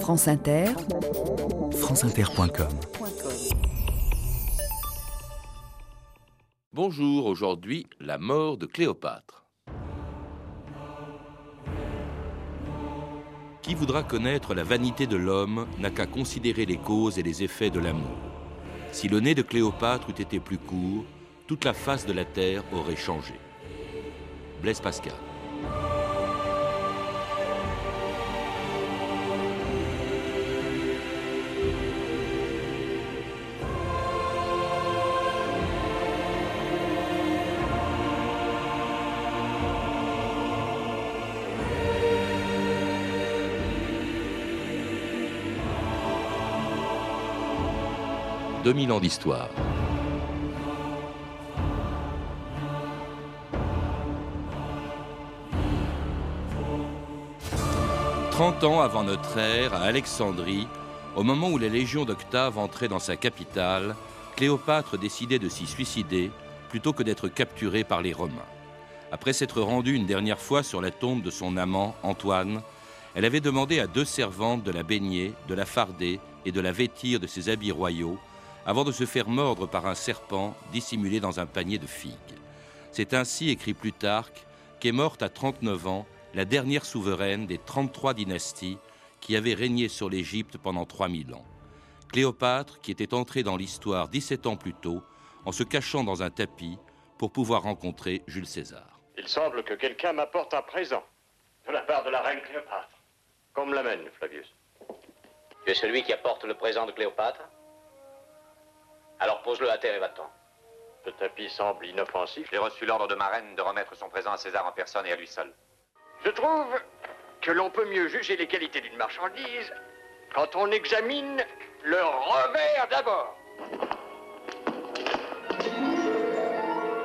France Inter, franceinter.com Bonjour, aujourd'hui, la mort de Cléopâtre. Qui voudra connaître la vanité de l'homme n'a qu'à considérer les causes et les effets de l'amour. Si le nez de Cléopâtre eût été plus court, toute la face de la terre aurait changé. Blaise Pascal. 2000 ans d'histoire. Trente ans avant notre ère, à Alexandrie, au moment où la légion d'Octave entrait dans sa capitale, Cléopâtre décidait de s'y suicider plutôt que d'être capturée par les Romains. Après s'être rendue une dernière fois sur la tombe de son amant, Antoine, elle avait demandé à deux servantes de la baigner, de la farder et de la vêtir de ses habits royaux avant de se faire mordre par un serpent dissimulé dans un panier de figues. C'est ainsi, écrit Plutarque, qu'est morte à 39 ans la dernière souveraine des 33 dynasties qui avaient régné sur l'Égypte pendant 3000 ans. Cléopâtre, qui était entrée dans l'histoire 17 ans plus tôt, en se cachant dans un tapis pour pouvoir rencontrer Jules César. Il semble que quelqu'un m'apporte un présent de la part de la reine Cléopâtre. Qu'on me l'amène, Flavius. Tu es celui qui apporte le présent de Cléopâtre? Pose-le à terre et va-t'en. Le tapis semble inoffensif. J'ai reçu l'ordre de ma reine de remettre son présent à César en personne et à lui seul. Je trouve que l'on peut mieux juger les qualités d'une marchandise quand on examine le revers d'abord.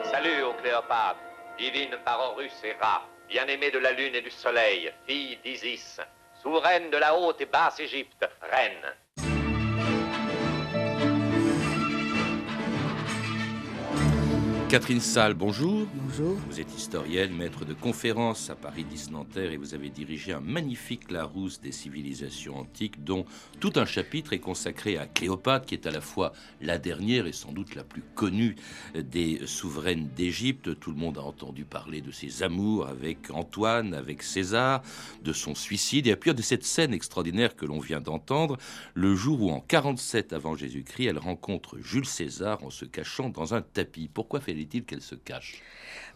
Salut, ô Cléopâtre, divine par Horus et Ra, bien-aimée de la lune et du soleil, fille d'Isis, souveraine de la haute et basse Égypte, reine. Catherine Salle, bonjour. Vous êtes historienne, maître de conférences à Paris 10 Nanterre et vous avez dirigé un magnifique Larousse des civilisations antiques dont tout un chapitre est consacré à Cléopâtre qui est à la fois la dernière et sans doute la plus connue des souveraines d'Égypte. Tout le monde a entendu parler de ses amours avec Antoine, avec César, de son suicide et puis de cette scène extraordinaire que l'on vient d'entendre, le jour où en 47 avant Jésus-Christ, elle rencontre Jules César en se cachant dans un tapis. Pourquoi fait il qu'elle se cache?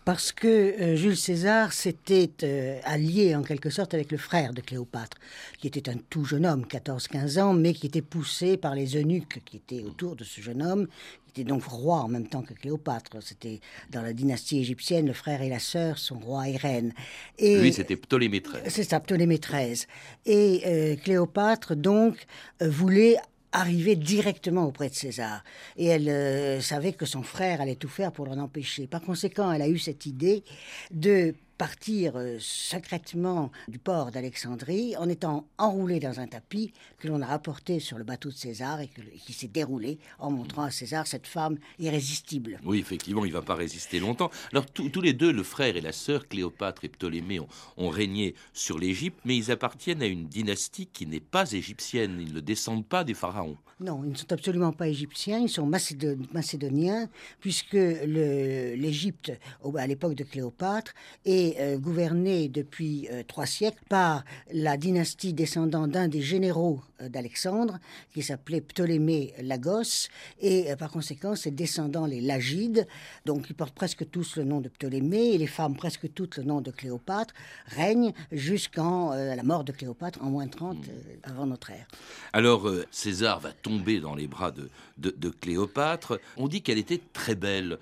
Parce que euh, Jules César s'était euh, allié en quelque sorte avec le frère de Cléopâtre, qui était un tout jeune homme, 14-15 ans, mais qui était poussé par les eunuques qui étaient autour de ce jeune homme, qui était donc roi en même temps que Cléopâtre. C'était dans la dynastie égyptienne, le frère et la sœur sont rois et reines. Et Lui, c'était Ptolémée XIII. C'est ça, Ptolémée XIII. Et euh, Cléopâtre, donc, voulait arriver directement auprès de César. Et elle euh, savait que son frère allait tout faire pour l'en empêcher. Par conséquent, elle a eu cette idée de partir euh, secrètement du port d'Alexandrie en étant enroulé dans un tapis que l'on a apporté sur le bateau de César et, qui s'est déroulé en montrant à César cette femme irrésistible. Oui, effectivement, il ne va pas résister longtemps. Alors tous les deux, le frère et la sœur, Cléopâtre et Ptolémée, ont, régné sur l'Égypte, mais ils appartiennent à une dynastie qui n'est pas égyptienne. Ils ne descendent pas des pharaons. Non, ils ne sont absolument pas égyptiens, ils sont macédoniens, puisque l'Égypte, à l'époque de Cléopâtre, est euh, gouverné depuis euh, trois siècles par la dynastie descendant d'un des généraux euh, d'Alexandre, qui s'appelait Ptolémée Lagos, et par conséquent, ses descendants, les Lagides, donc ils portent presque tous le nom de Ptolémée, et les femmes presque toutes le nom de Cléopâtre, règnent jusqu'en la mort de Cléopâtre en moins 30 avant notre ère. Alors, César va tomber dans les bras de, de, Cléopâtre. On dit qu'elle était très belle.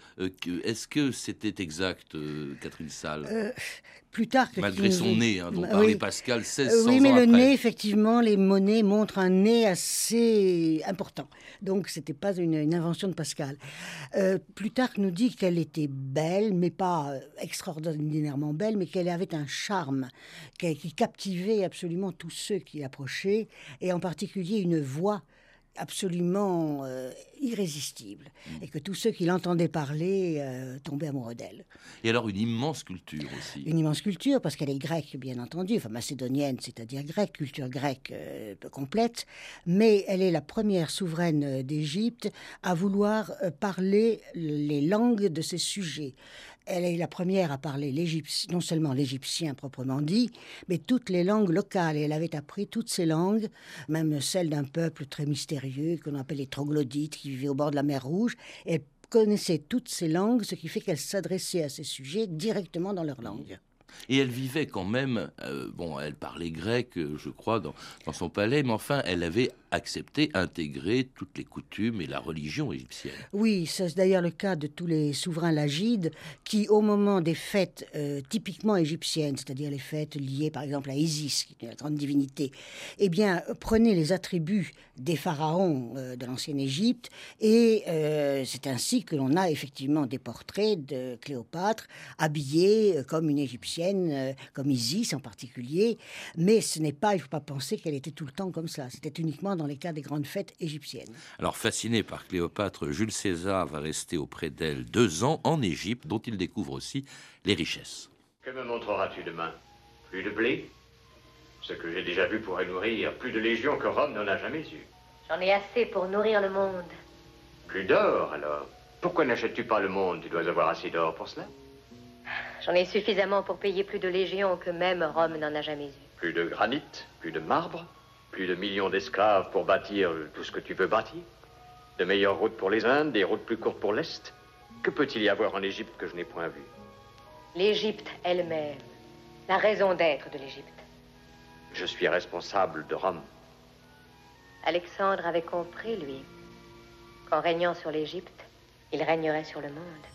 Est-ce que c'était exact, Catherine Salle? Plus tard que Malgré son nez, hein, dont parlait Pascal 1600 euh, Oui, mais le nez, effectivement, les monnaies montrent un nez assez important. Donc, ce n'était pas une, invention de Pascal. Euh, Plutarque nous dit qu'elle était belle, mais pas extraordinairement belle, mais qu'elle avait un charme qui captivait absolument tous ceux qui approchaient, et en particulier une voix absolument euh, irrésistible et que tous ceux qui l'entendaient parler euh, tombaient amoureux d'elle. Et alors une immense culture aussi. Une immense culture parce qu'elle est grecque bien entendu, enfin macédonienne c'est-à-dire grecque, culture grecque euh, peu complète, mais elle est la première souveraine d'Égypte à vouloir parler les langues de ses sujets. Elle est la première à parler non seulement l'égyptien proprement dit, mais toutes les langues locales. Elle avait appris toutes ces langues, même celles d'un peuple très mystérieux qu'on appelle les troglodytes, qui vivaient au bord de la mer Rouge. Elle connaissait toutes ces langues, ce qui fait qu'elle s'adressait à ces sujets directement dans leur langue. Et elle vivait quand même, euh, bon, elle parlait grec, euh, je crois, dans, son palais, mais enfin, elle avait accepté, intégré toutes les coutumes et la religion égyptienne. Oui, c'est d'ailleurs le cas de tous les souverains lagides qui, au moment des fêtes euh, typiquement égyptiennes, c'est-à-dire les fêtes liées par exemple à Isis, qui est la grande divinité, eh bien, prenaient les attributs des pharaons de l'ancienne Égypte, et c'est ainsi que l'on a effectivement des portraits de Cléopâtre habillée comme une égyptienne euh, comme Isis en particulier. Mais ce n'est pas, il ne faut pas penser qu'elle était tout le temps comme ça. C'était uniquement dans les cas des grandes fêtes égyptiennes. Alors, fasciné par Cléopâtre, Jules César va rester auprès d'elle deux ans en Égypte, dont il découvre aussi les richesses. Que me montreras-tu demain? Plus de blé? Ce que j'ai déjà vu pourrait nourrir plus de légions que Rome n'en a jamais eu. J'en ai assez pour nourrir le monde. Plus d'or alors Pourquoi n'achètes-tu pas le monde? Tu dois avoir assez d'or pour cela J'en ai suffisamment pour payer plus de légions que même Rome n'en a jamais eu. Plus de granit, plus de marbre, plus de millions d'esclaves pour bâtir tout ce que tu peux bâtir. De meilleures routes pour les Indes, des routes plus courtes pour l'Est. Que peut-il y avoir en Égypte que je n'ai point vu? L'Égypte elle-même, la raison d'être de l'Égypte. Je suis responsable de Rome. Alexandre avait compris, lui, qu'en régnant sur l'Égypte, il régnerait sur le monde.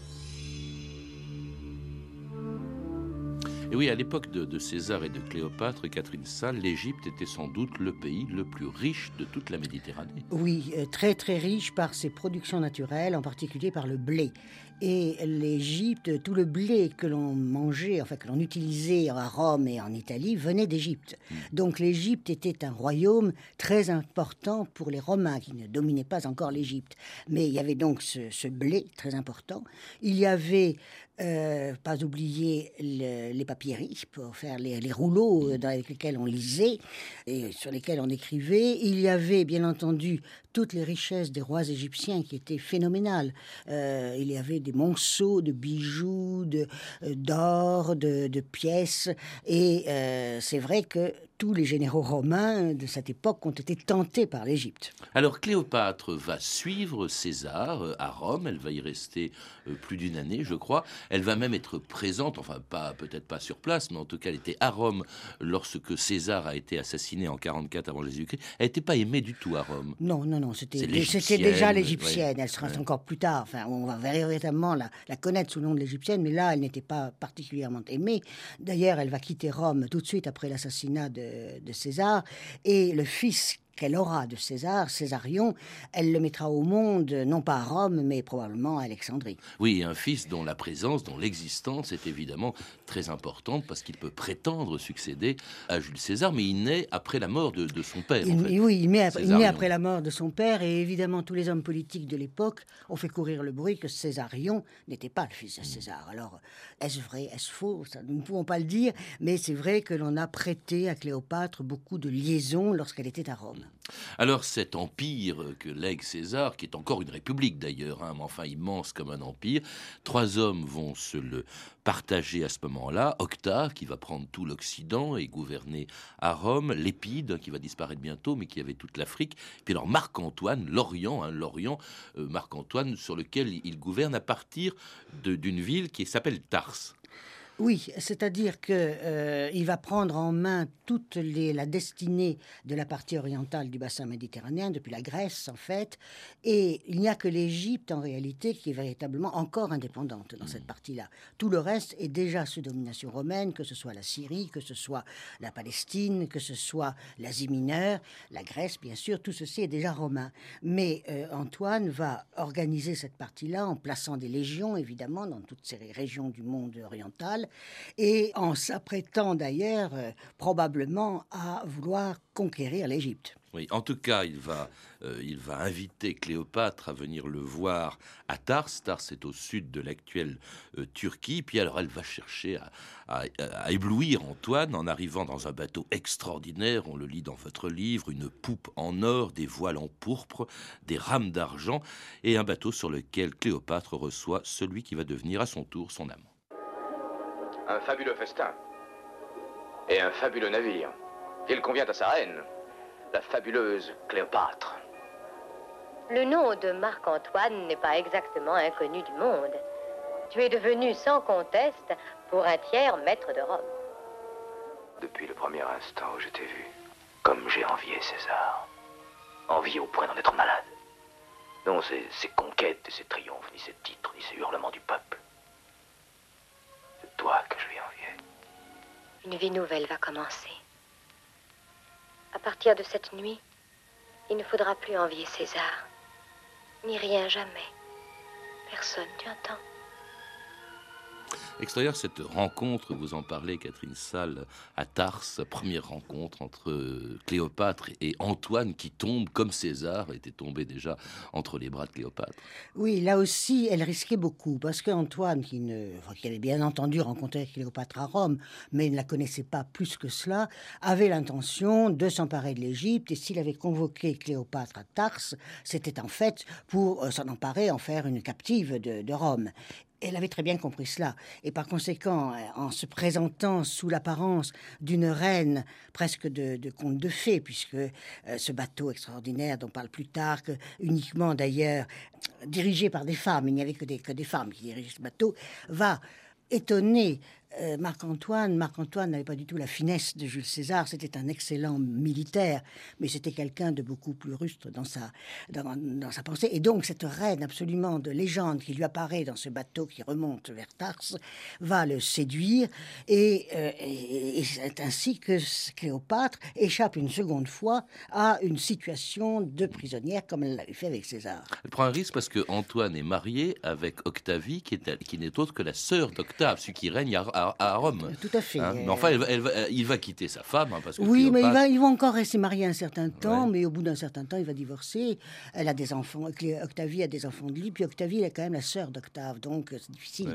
Et oui, à l'époque de, César et de Cléopâtre, Catherine Salle, l'Égypte était sans doute le pays le plus riche de toute la Méditerranée. Oui, euh, très très riche par ses productions naturelles, en particulier par le blé. Et l'Égypte, tout le blé que l'on mangeait, enfin que l'on utilisait à Rome et en Italie, venait d'Égypte. Hmm. Donc l'Égypte était un royaume très important pour les Romains qui ne dominaient pas encore l'Égypte. Mais il y avait donc ce, blé très important. Il y avait euh, pas oublier les papieries pour faire les, rouleaux avec lesquels on lisait et sur lesquels on écrivait. Il y avait bien entendu toutes les richesses des rois égyptiens qui étaient phénoménales. Euh, il y avait des monceaux de bijoux, de, euh, d'or, de, pièces. Et euh, c'est vrai que tous les généraux romains de cette époque ont été tentés par l'Égypte. Alors Cléopâtre va suivre César à Rome, elle va y rester plus d'une année, je crois. Elle va même être présente, enfin pas peut-être pas sur place, mais en tout cas elle était à Rome lorsque César a été assassiné en 44 avant Jésus-Christ. Elle n'était pas aimée du tout à Rome. Non, non, non, c'était déjà l'égyptienne. Elle sera encore plus tard. Enfin, on va véritablement la, la connaître sous le nom de l'égyptienne, mais là, elle n'était pas particulièrement aimée. D'ailleurs, elle va quitter Rome tout de suite après l'assassinat de, de César, et le fils qu'elle aura de César, Césarion, elle le mettra au monde, non pas à Rome, mais probablement à Alexandrie. Oui, un fils dont la présence, dont l'existence est évidemment très importante parce qu'il peut prétendre succéder à Jules César, mais il naît après la mort de, son père. Oui, il naît, après, la mort de son père, et évidemment tous les hommes politiques de l'époque ont fait courir le bruit que Césarion n'était pas le fils de César. Alors, est-ce vrai, est-ce faux? Nous ne pouvons pas le dire, mais c'est vrai que l'on a prêté à Cléopâtre beaucoup de liaisons lorsqu'elle était à Rome. Alors cet empire que lègue César, qui est encore une république d'ailleurs, hein, mais enfin immense comme un empire, trois hommes vont se le partager à ce moment-là. Octave, qui va prendre tout l'Occident et gouverner à Rome, Lépide, qui va disparaître bientôt, mais qui avait toute l'Afrique, puis alors Marc-Antoine, l'Orient, hein, l'Orient, euh, Marc-Antoine, sur lequel il gouverne à partir d'une ville qui s'appelle Tarse. Oui, c'est-à-dire qu'il euh, va prendre en main toute la destinée de la partie orientale du bassin méditerranéen, depuis la Grèce en fait, et il n'y a que l'Égypte en réalité qui est véritablement encore indépendante dans cette mmh. partie-là. Tout le reste est déjà sous domination romaine, que ce soit la Syrie, que ce soit la Palestine, que ce soit l'Asie mineure, la Grèce bien sûr, tout ceci est déjà romain. Mais euh, Antoine va organiser cette partie-là en plaçant des légions évidemment dans toutes ces régions du monde oriental et en s'apprêtant d'ailleurs euh, probablement à vouloir conquérir l'Égypte. Oui, en tout cas, il va, euh, il va inviter Cléopâtre à venir le voir à Tars. Tars est au sud de l'actuelle euh, Turquie. Puis alors, elle va chercher à, éblouir Antoine en arrivant dans un bateau extraordinaire. On le lit dans votre livre une poupe en or, des voiles en pourpre, des rames d'argent et un bateau sur lequel Cléopâtre reçoit celui qui va devenir à son tour son amant. Un fabuleux festin et un fabuleux navire. Il convient à sa reine la fabuleuse Cléopâtre. Le nom de Marc-Antoine n'est pas exactement inconnu du monde. Tu es devenu sans conteste pour un tiers maître de Rome. Depuis le premier instant où je t'ai vu, comme j'ai envié César. Envié au point d'en être malade. Non, ces, conquêtes et ces triomphes, ni ces titres, ni ces hurlements du peuple. Toi que je lui envié. Une vie nouvelle va commencer. À partir de cette nuit, il ne faudra plus envier César. Ni rien jamais. Personne, tu entends Extérieur, cette rencontre, vous en parlez, Catherine Salle, à Tars, première rencontre entre Cléopâtre et Antoine qui tombe comme César était tombé déjà entre les bras de Cléopâtre. Oui, là aussi, elle risquait beaucoup parce qu'Antoine, qui, qui avait bien entendu rencontrer Cléopâtre à Rome, mais ne la connaissait pas plus que cela, avait l'intention de s'emparer de l'Égypte et s'il avait convoqué Cléopâtre à Tars, c'était en fait pour euh, s'en emparer, en faire une captive de Rome. Elle avait très bien compris cela. Et par conséquent, euh, en se présentant sous l'apparence d'une reine presque de, conte de fées, puisque euh, ce bateau extraordinaire dont on parle plus tard, que, uniquement d'ailleurs dirigé par des femmes, il n'y avait que des, que des femmes qui dirigeaient ce bateau, va étonner euh, Marc-Antoine, Marc-Antoine n'avait pas du tout la finesse de Jules César, c'était un excellent militaire, mais c'était quelqu'un de beaucoup plus rustre dans sa, dans, sa pensée. Et donc cette reine absolument de légende qui lui apparaît dans ce bateau qui remonte vers Tars va le séduire, et, euh, c'est ainsi que Cléopâtre échappe une seconde fois à une situation de prisonnière comme elle l'avait fait avec César. Elle prend un risque parce que Antoine est marié avec Octavie, qui, est, qui n'est autre que la sœur d'Octave, celui qui règne à à, Rome. Tout à fait. Hein, mais enfin, il va quitter sa femme. Hein, parce que oui, mais il va, il va encore rester marié un certain temps, mais au bout d'un certain temps, il va divorcer. Elle a des enfants. Octavie a des enfants de lui, puis Octavie est quand même la sœur d'Octave, donc c'est difficile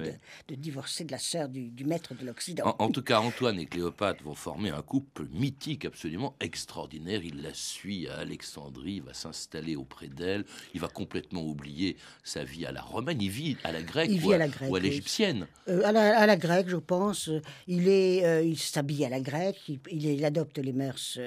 de, divorcer de la sœur du, maître de l'Occident. En, tout cas, Antoine et Cléopâtre vont former un couple mythique absolument extraordinaire. Il la suit à Alexandrie, il va s'installer auprès d'elle, il va complètement oublier sa vie à la romaine, il vit à la grecque, il ou, à, à la grecque, ou à l'égyptienne. Euh, à, la, à la grecque, je pense il est, euh, il s'habille à la grecque, il, adopte les mœurs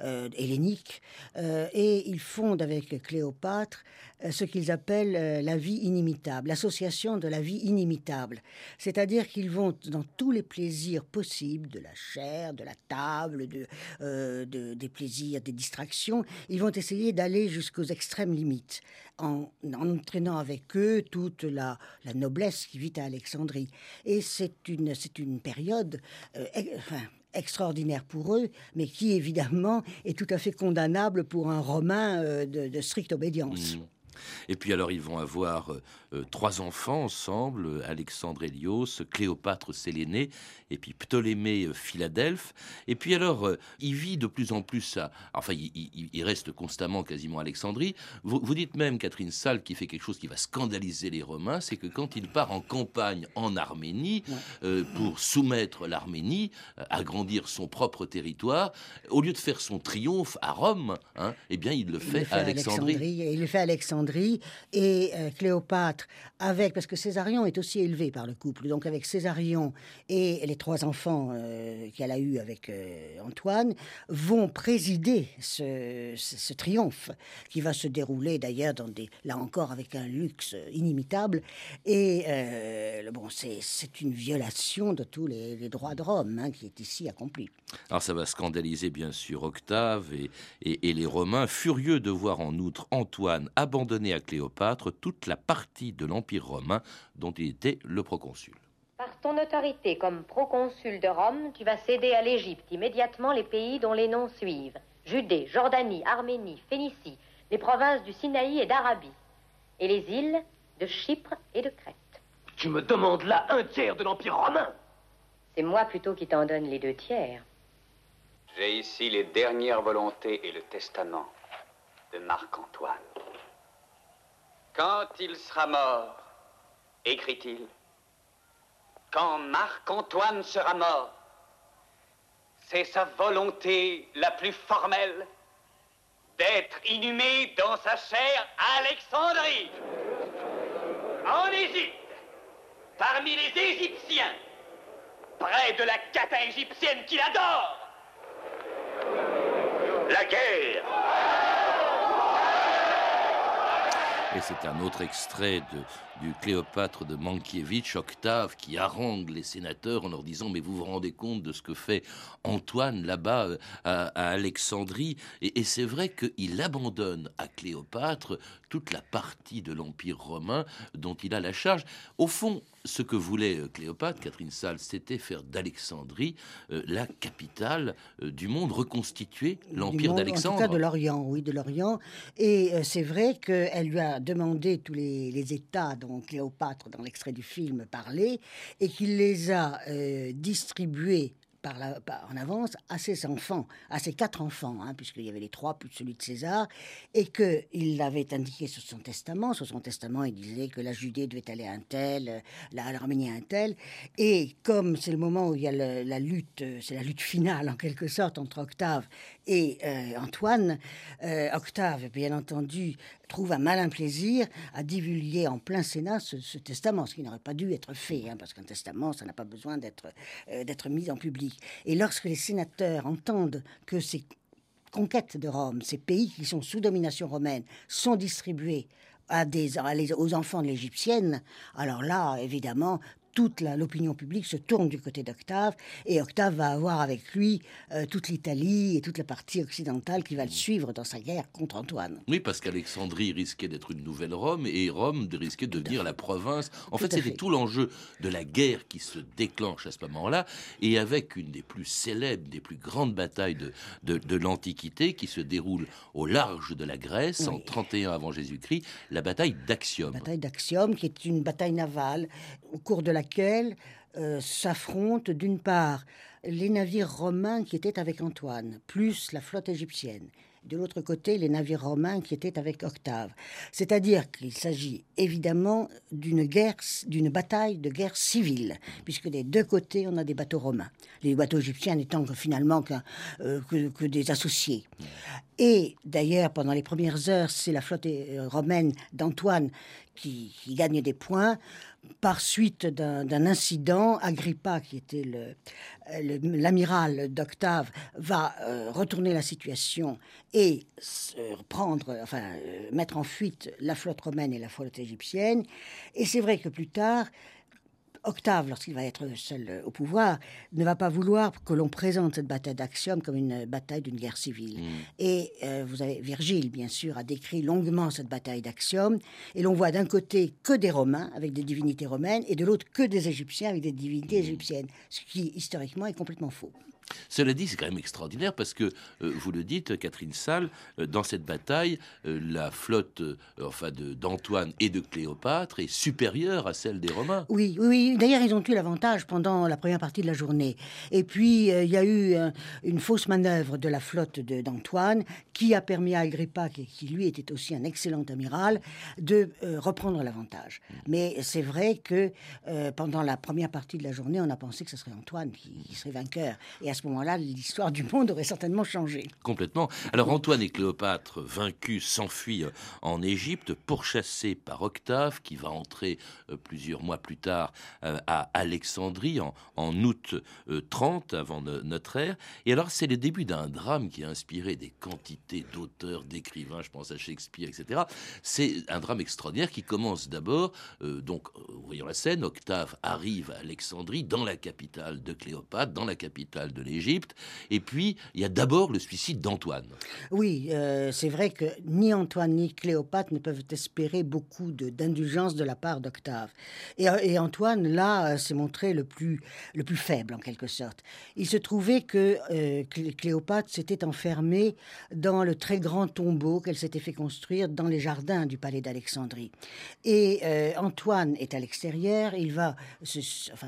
euh, helléniques euh, et il fonde avec Cléopâtre ce qu'ils appellent la vie inimitable, l'association de la vie inimitable. C'est-à-dire qu'ils vont dans tous les plaisirs possibles, de la chair, de la table, de, des plaisirs, des distractions, ils vont essayer d'aller jusqu'aux extrêmes limites en, entraînant avec eux toute la, noblesse qui vit à Alexandrie. Et c'est une, c'est une période euh, extraordinaire pour eux, mais qui évidemment est tout à fait condamnable pour un Romain euh, de, stricte obédience. Mmh. Et puis alors ils vont avoir euh, euh, trois enfants ensemble, Alexandre Hélios, Cléopâtre Sélénée, et puis Ptolémée euh, Philadelphe. Et puis alors il vit de plus en plus à... Enfin il, reste constamment quasiment à Alexandrie. Vous, dites même, Catherine Salle, qui fait quelque chose qui va scandaliser les Romains, c'est que quand il part en campagne en Arménie, pour soumettre l'Arménie, agrandir son propre territoire, au lieu de faire son triomphe à Rome, hein, eh bien il le fait, à Alexandrie. Il le fait à Alexandrie et euh, Cléopâtre avec, parce que Césarion est aussi élevé par le couple, donc avec Césarion et les trois enfants euh, qu'elle a eus avec euh, Antoine, vont présider ce, triomphe qui va se dérouler d'ailleurs dans des, là encore avec un luxe inimitable. Et bon, c'est une violation de tous les, droits de Rome hein, qui est ici accompli. Alors ça va scandaliser bien sûr Octave et, et les Romains, furieux de voir en outre Antoine abandonner à Cléopâtre toute la partie de l'Empire romain dont il était le proconsul. Par ton autorité comme proconsul de Rome, tu vas céder à l'Égypte immédiatement les pays dont les noms suivent Judée, Jordanie, Arménie, Phénicie, les provinces du Sinaï et d'Arabie, et les îles de Chypre et de Crète. Tu me demandes là un tiers de l'Empire romain C'est moi plutôt qui t'en donne les deux tiers. J'ai ici les dernières volontés et le testament de Marc-Antoine. Quand il sera mort, écrit-il, quand Marc-Antoine sera mort, c'est sa volonté la plus formelle d'être inhumé dans sa chair Alexandrie, en Égypte, parmi les Égyptiens, près de la cata égyptienne qu'il adore. La guerre Et c'est un autre extrait de, du Cléopâtre de Mankiewicz, Octave, qui harangue les sénateurs en leur disant Mais vous vous rendez compte de ce que fait Antoine là-bas euh, à, Alexandrie? Et, c'est vrai qu'il abandonne à Cléopâtre toute la partie de l'Empire romain dont il a la charge. Au fond, ce que voulait euh, Cléopâtre, Catherine Salle, c'était faire d'Alexandrie euh, la capitale du monde, reconstituer l'Empire d'Alexandre. En tout cas de l'Orient, oui, de l'Orient. Et c'est vrai qu'elle lui a demandé tous les, les États dont Cléopâtre, dans l'extrait du film, parlait, et qu'il les a euh, distribués par en avance à ses enfants, à ses quatre enfants, hein, puisqu'il y avait les trois plus celui de César, et qu'il l'avait indiqué sur son testament. Sur son testament, il disait que la Judée devait aller à un tel, l'Arménie à un tel. Et comme c'est le moment où il y a la lutte, c'est la lutte finale en quelque sorte entre Octave et euh, Antoine, euh, Octave, bien entendu, trouve un malin plaisir à divulguer en plein Sénat ce, testament, ce qui n'aurait pas dû être fait, hein, parce qu'un testament, ça n'a pas besoin d'être euh, d'être mis en public. Et lorsque les sénateurs entendent que ces conquêtes de Rome, ces pays qui sont sous domination romaine, sont distribués aux enfants de l'égyptienne, alors là, évidemment, toute l'opinion publique se tourne du côté d'Octave et Octave va avoir avec lui euh, toute l'Italie et toute la partie occidentale qui va le suivre dans sa guerre contre Antoine. Oui, parce qu'Alexandrie risquait d'être une nouvelle Rome et Rome risquait de devenir la province. En fait, c'était tout l'enjeu de la guerre qui se déclenche à ce moment-là et avec une des plus célèbres, des plus grandes batailles de, de, l'Antiquité qui se déroule au large de la Grèce en 31 avant Jésus-Christ, la bataille d'Axium. La bataille qui est une bataille navale au cours de laquelle euh, s'affrontent d'une part les navires romains qui étaient avec Antoine, plus la flotte égyptienne. De l'autre côté, les navires romains qui étaient avec Octave. C'est-à-dire qu'il s'agit évidemment d'une guerre, d'une bataille de guerre civile, puisque des deux côtés, on a des bateaux romains. Les bateaux égyptiens n'étant finalement euh, que, des associés. Et d'ailleurs, pendant les premières heures, c'est la flotte euh, romaine d'Antoine qui, gagne des points par suite d'un incident, Agrippa, qui était l'amiral d'Octave, va euh, retourner la situation et euh, mettre en fuite la flotte romaine et la flotte égyptienne. Et c'est vrai que plus tard, Octave, lorsqu'il va être seul euh, au pouvoir, ne va pas vouloir que l'on présente cette bataille d'Axiom comme une bataille d'une guerre civile. Mm. Et euh, vous avez Virgile, bien sûr, a décrit longuement cette bataille d'Axiom. Et l'on voit d'un côté que des Romains avec des divinités romaines, et de l'autre que des Égyptiens avec des divinités mm. égyptiennes, ce qui historiquement est complètement faux. Cela dit, c'est quand même extraordinaire parce que, euh, vous le dites, Catherine Salle, euh, dans cette bataille, euh, la flotte enfin d'Antoine et de Cléopâtre est supérieure à celle des Romains. Oui, oui. D'ailleurs, ils ont eu l'avantage pendant la première partie de la journée. Et puis, il y a eu une fausse manœuvre de la flotte d'Antoine qui a permis à Agrippa, qui, lui était aussi un excellent amiral, de reprendre l'avantage. Mais c'est vrai que pendant la première partie de la journée, on a pensé que ce serait Antoine qui, serait vainqueur. Ce moment-là, l'histoire du monde aurait certainement changé. Complètement. Alors Antoine et Cléopâtre, vaincus, s'enfuient euh, en Égypte, pourchassés par Octave, qui va entrer euh, plusieurs mois plus tard euh, à Alexandrie, en, août 30 avant notre ère. Et alors c'est le début d'un drame qui a inspiré des quantités d'auteurs, d'écrivains, je pense à Shakespeare, etc. C'est un drame extraordinaire qui commence d'abord, donc voyons la scène, Octave arrive à Alexandrie, dans la capitale de Cléopâtre, dans la capitale de l'Égypte. Et puis, il y a d'abord le suicide d'Antoine. Oui, euh, c'est vrai que ni Antoine ni Cléopâtre ne peuvent espérer beaucoup d'indulgence de, la part d'Octave. Et, et, Antoine, là, euh, s'est montré le plus, le plus faible, en quelque sorte. Il se trouvait que euh, Cléopâtre s'était enfermée dans le très grand tombeau qu'elle s'était fait construire dans les jardins du palais d'Alexandrie. Et Antoine est à l'extérieur, il va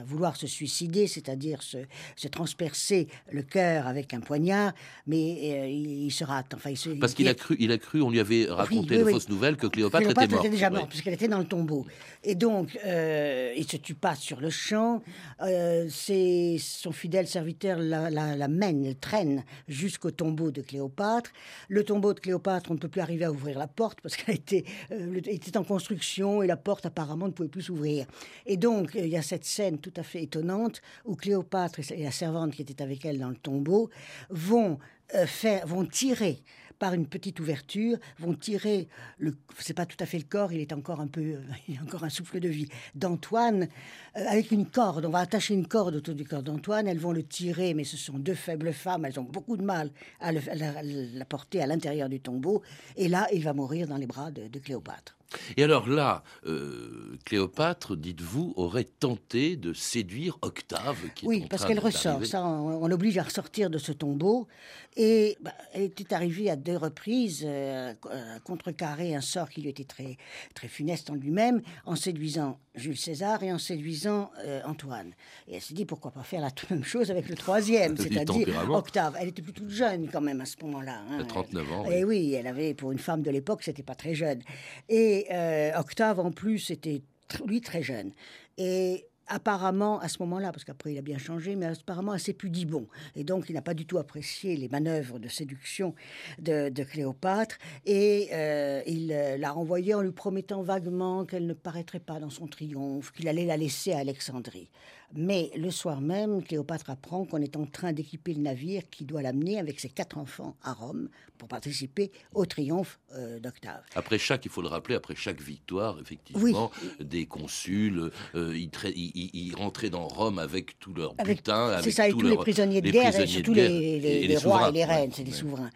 vouloir se suicider, c'est-à-dire se transpercer le cœur avec un poignard, mais euh, il, se rate. Enfin, il Parce qu'il a cru, il a cru, on lui avait raconté de fausses nouvelles que Cléopâtre, était morte. était déjà morte, puisqu'elle était dans le tombeau. Et donc, euh, il se tue pas sur le champ. Euh, c'est son fidèle serviteur la, la, mène, le traîne jusqu'au tombeau de Cléopâtre. Le tombeau de Cléopâtre, on ne peut plus arriver à ouvrir la porte parce qu'elle était, était en construction et la porte apparemment ne pouvait plus s'ouvrir. Et donc, il y a cette scène tout à fait étonnante où Cléopâtre et la servante qui était avec elle dans le tombeau vont euh, faire, vont tirer par une petite ouverture, vont tirer le, c'est pas tout à fait le corps, il est encore un peu, il a encore un souffle de vie d'Antoine euh, avec une corde. On va attacher une corde autour du corps d'Antoine. Elles vont le tirer, mais ce sont deux faibles femmes. Elles ont beaucoup de mal à, la, porter à l'intérieur du tombeau. Et là, il va mourir dans les bras de Cléopâtre. Et alors là, euh, Cléopâtre, dites-vous, aurait tenté de séduire Octave, qui Oui, parce qu'elle ressort. Ça, on, l'oblige à ressortir de ce tombeau. Et bah, elle était arrivée à deux reprises euh, à contrecarrer un sort qui lui était très, très funeste en lui-même, en séduisant Jules César et en séduisant euh, Antoine. Et elle s'est dit pourquoi pas faire la même chose avec le troisième, c'est-à-dire Octave. Elle était plutôt jeune quand même à ce moment-là. Hein. 39 ans. Et oui. elle avait, pour une femme de l'époque, c'était pas très jeune. Et euh, Octave, en plus, était lui très jeune. Et apparemment, à ce moment-là, parce qu'après il a bien changé, mais apparemment assez pudibond. Et donc il n'a pas du tout apprécié les manœuvres de séduction de, Cléopâtre. Et euh, il euh, l'a renvoyée en lui promettant vaguement qu'elle ne paraîtrait pas dans son triomphe, qu'il allait la laisser à Alexandrie. Mais le soir même, Cléopâtre apprend qu'on est en train d'équiper le navire qui doit l'amener avec ses quatre enfants à Rome pour participer au triomphe euh, d'Octave. Après chaque, il faut le rappeler, après chaque victoire, effectivement, des consuls, euh, ils, rentraient dans Rome avec tout leur butin, avec, ça, tous les prisonniers de guerre, et surtout les, rois et les reines, c'est des souverains.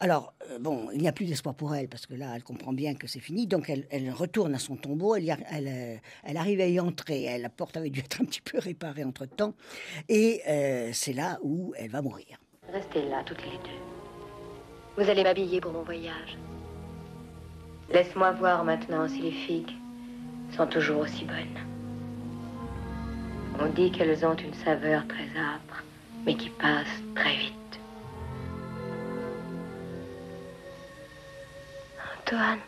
Alors, euh, bon, il n'y a plus d'espoir pour elle, parce que là, elle comprend bien que c'est fini. Donc, elle, retourne à son tombeau. Elle, euh, arrive à y entrer. la porte avait dû être un petit peu réparée entre-temps. Et euh, c'est là où elle va mourir. Restez là, toutes les deux. Vous allez m'habiller pour mon voyage. Laisse-moi voir maintenant si les figues sont toujours aussi bonnes. On dit qu'elles ont une saveur très âpre, mais qui passe très vite. Antoine.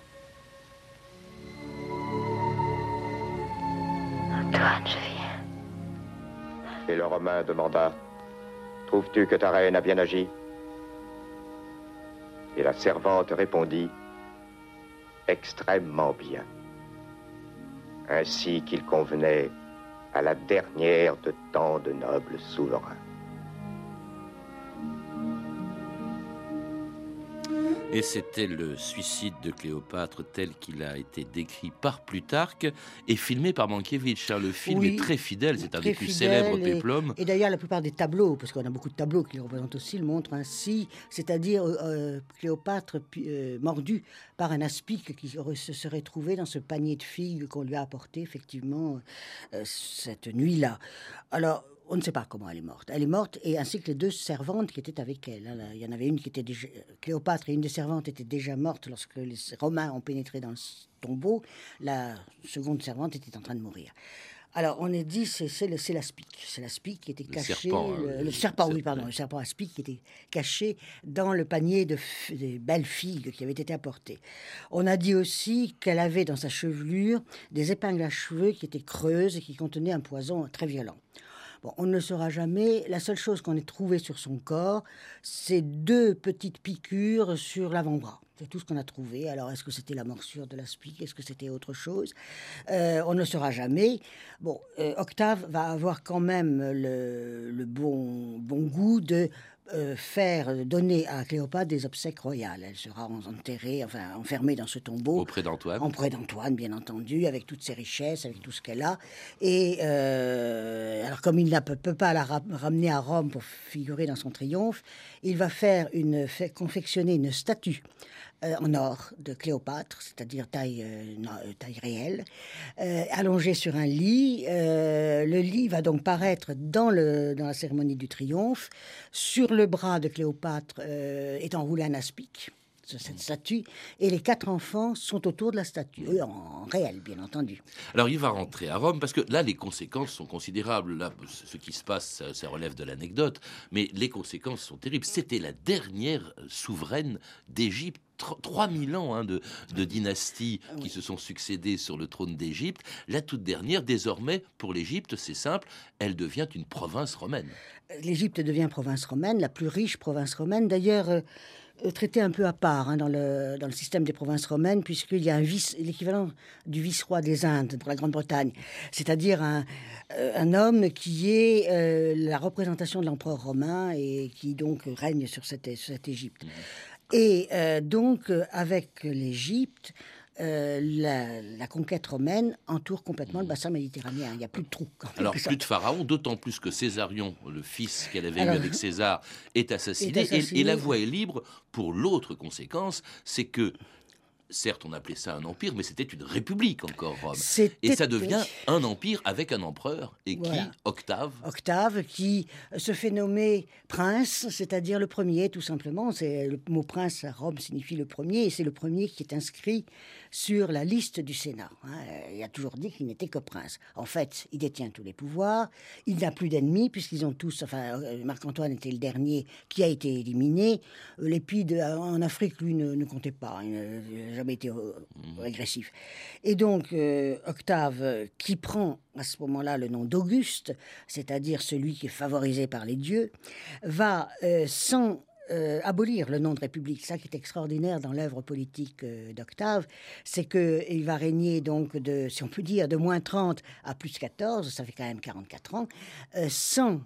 Antoine, je viens. Et le Romain demanda Trouves-tu que ta reine a bien agi? Et la servante répondit Extrêmement bien. Ainsi qu'il convenait à la dernière de tant de nobles souverains. Et c'était le suicide de Cléopâtre tel qu'il a été décrit par Plutarque et filmé par Mankiewicz. Hein, le film est très fidèle, c'est un des plus célèbres péplums. Et, d'ailleurs, la plupart des tableaux, parce qu'on a beaucoup de tableaux qui le représentent aussi, le montrent ainsi, c'est-à-dire euh, euh, Cléopâtre euh, mordue par un aspic qui se serait trouvé dans ce panier de figues qu'on lui a apporté effectivement cette nuit-là. Alors, on ne sait pas comment elle est morte. Elle est morte, et ainsi que les deux servantes qui étaient avec elle. Hein, il y en avait une qui était déjà. Cléopâtre et une des servantes étaient déjà mortes lorsque les Romains ont pénétré dans le tombeau. La seconde servante était en train de mourir. Alors, on a dit, c'est l'aspic. C'est l'aspic qui était caché. Serpent, le, hein, serpent, oui, pardon. Le serpent aspic qui était caché dans le panier de, belles figues qui avaient été apportées. On a dit aussi qu'elle avait dans sa chevelure des épingles à cheveux qui étaient creuses et qui contenaient un poison très violent on ne le saura jamais. La seule chose qu'on ait trouvée sur son corps, c'est deux petites piqûres sur l'avant-bras. C'est tout ce qu'on a trouvé. Alors, est-ce que c'était la morsure de la spique Est-ce que c'était autre chose? Euh, On ne le saura jamais. Bon, euh, Octave va avoir quand même le, bon, bon goût de euh, faire donner à Cléopâtre des obsèques royales. Elle sera enterrée, enfin enfermée dans ce tombeau. Auprès d'Antoine. Auprès d'Antoine, bien entendu, avec toutes ses richesses, avec tout ce qu'elle a. Et euh, alors, comme il ne peut, pas la ramener à Rome pour figurer dans son triomphe, il va faire une, fait confectionner une statue euh, en or de Cléopâtre, c'est-à-dire taille, taille réelle, allongée sur un lit. le lit va donc paraître dans, le, dans la cérémonie du triomphe sur le bras de Cléopâtre euh, est enroulé un aspic cette statue, et les quatre enfants sont autour de la statue, eux en réel, bien entendu. Alors il va rentrer à Rome parce que là les conséquences sont considérables. Là, ce qui se passe, ça, relève de l'anecdote, mais les conséquences sont terribles. C'était la dernière souveraine d'Égypte 3000 ans hein, de, de dynasties Ah qui se sont succédées sur le trône d'Égypte. La toute dernière, désormais, pour l'Égypte, c'est simple, elle devient une province romaine. L'Égypte devient province romaine, la plus riche province romaine. D'ailleurs, euh, traitée un peu à part hein, dans, le, dans le système des provinces romaines, puisqu'il y a un vice, l'équivalent du vice-roi des Indes pour la Grande-Bretagne, c'est-à-dire un, euh, un homme qui est euh, la représentation de l'empereur romain et qui donc règne sur cette, sur cette Égypte. Et euh, donc, avec l'Égypte, euh, la, la conquête romaine entoure complètement le bassin méditerranéen. Il n'y a plus de trous. en Alors, plus de pharaon, d'autant plus que Césarion, le fils qu'elle avait Alors, eu avec César, est assassiné. est et- assassiné. Et, la voie est libre pour l'autre conséquence, c'est que, certes, on appelait ça un empire, mais c'était une république encore, Rome. Et ça devient un empire avec un empereur. Et qui. Octave Octave, qui se fait nommer prince, c'est-à-dire le premier, tout simplement. C'est le mot prince à Rome signifie le premier, et c'est le premier qui est inscrit sur la liste du Sénat. hein. Il a toujours dit qu'il n'était que prince. En fait, il détient tous les pouvoirs. Il n'a plus d'ennemis puisqu'ils ont tous. Enfin, euh, Marc-Antoine était le dernier qui a été éliminé. Euh, L'épide euh, en Afrique, lui, ne, comptait pas. Il n'a jamais été euh, agressif. Et donc, euh, Octave, euh, qui prend à ce moment-là le nom d'Auguste, c'est-à-dire celui qui est favorisé par les dieux, va euh, sans euh, abolir le nom de République. Ça qui est extraordinaire dans l'œuvre politique euh, d'Octave, c'est qu'il va régner donc de, si on peut dire, de moins 30 à plus 14, ça fait quand même 44 ans, euh, sans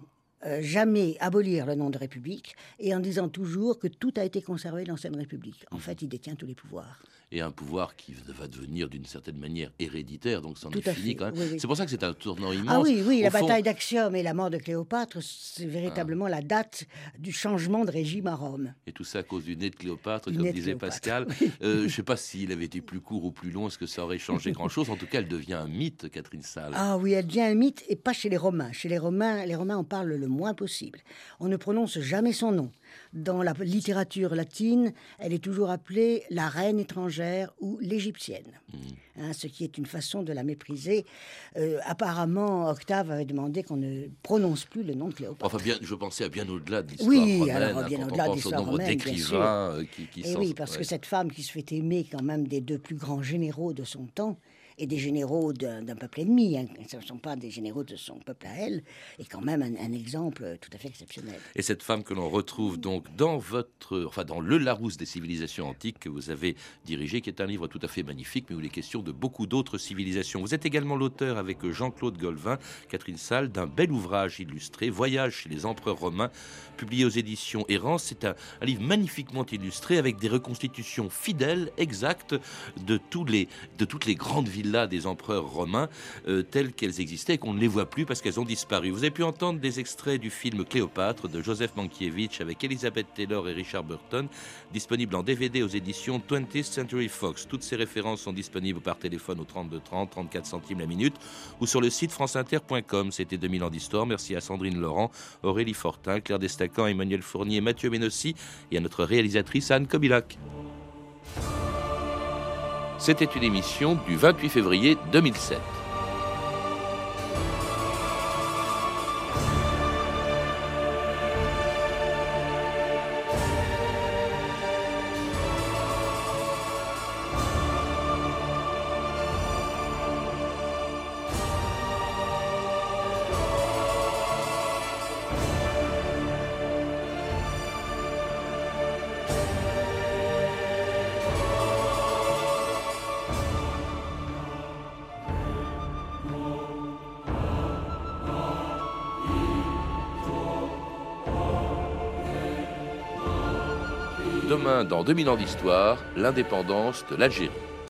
jamais abolir le nom de République et en disant toujours que tout a été conservé dans l'ancienne République. En fait, il détient tous les pouvoirs. Et un pouvoir qui va devenir d'une certaine manière héréditaire, donc c'en est fini fait, quand même. oui, oui. C'est pour ça que c'est un tournant immense. Ah oui, oui, Au la fond, bataille d'Axiom et la mort de Cléopâtre, c'est véritablement la date du changement de régime à Rome. Et tout ça à cause du nez de Cléopâtre, Du comme disait Cléopâtre, Pascal. Euh, je ne sais pas s'il avait été plus court ou plus long, est-ce que ça aurait changé grand-chose? En tout cas, elle devient un mythe, Catherine Salle. Ah oui, elle devient un mythe et pas chez les Romains. Chez les Romains, les Romains en parlent le moins possible. On ne prononce jamais son nom. Dans la littérature latine, elle est toujours appelée la reine étrangère ou l'égyptienne, Hein, ce qui est une façon de la mépriser. Euh, apparemment, Octave avait demandé qu'on ne prononce plus le nom de Cléopâtre. Enfin, bien, je pensais à bien au-delà de l'histoire Oui, romaine, alors, hein, bien au-delà de l'histoire romaine, d'écrivains euh, qui, qui Et sont... oui, parce ouais. que cette femme qui se fait aimer quand même des deux plus grands généraux de son temps, et des généraux d'un peuple ennemi, hein, ce ne sont pas des généraux de son peuple à elle, est quand même un, exemple tout à fait exceptionnel. Et cette femme que l'on retrouve donc dans votre, enfin dans le Larousse des civilisations antiques que vous avez dirigé, qui est un livre tout à fait magnifique, mais où il est question de beaucoup d'autres civilisations. Vous êtes également l'auteur avec Jean-Claude Golvin, Catherine Salle, d'un bel ouvrage illustré, Voyage chez les empereurs romains, publié aux éditions Errance. C'est un, un livre magnifiquement illustré avec des reconstitutions fidèles, exactes de tous les, de toutes les grandes des empereurs romains euh, telles qu'elles existaient et qu'on ne les voit plus parce qu'elles ont disparu. Vous avez pu entendre des extraits du film Cléopâtre de Joseph Mankiewicz avec Elizabeth Taylor et Richard Burton, disponible en DVD aux éditions 20th Century Fox. Toutes ces références sont disponibles par téléphone au 32 30, 34 centimes la minute ou sur le site franceinter.com. C'était 2000 ans d'histoire. Merci à Sandrine Laurent, Aurélie Fortin, Claire Destacan, Emmanuel Fournier, Mathieu Ménossi et à notre réalisatrice Anne Kobilac. C'était une émission du 28 février 2007. Dans 2000 ans d'histoire, l'indépendance de l'Algérie.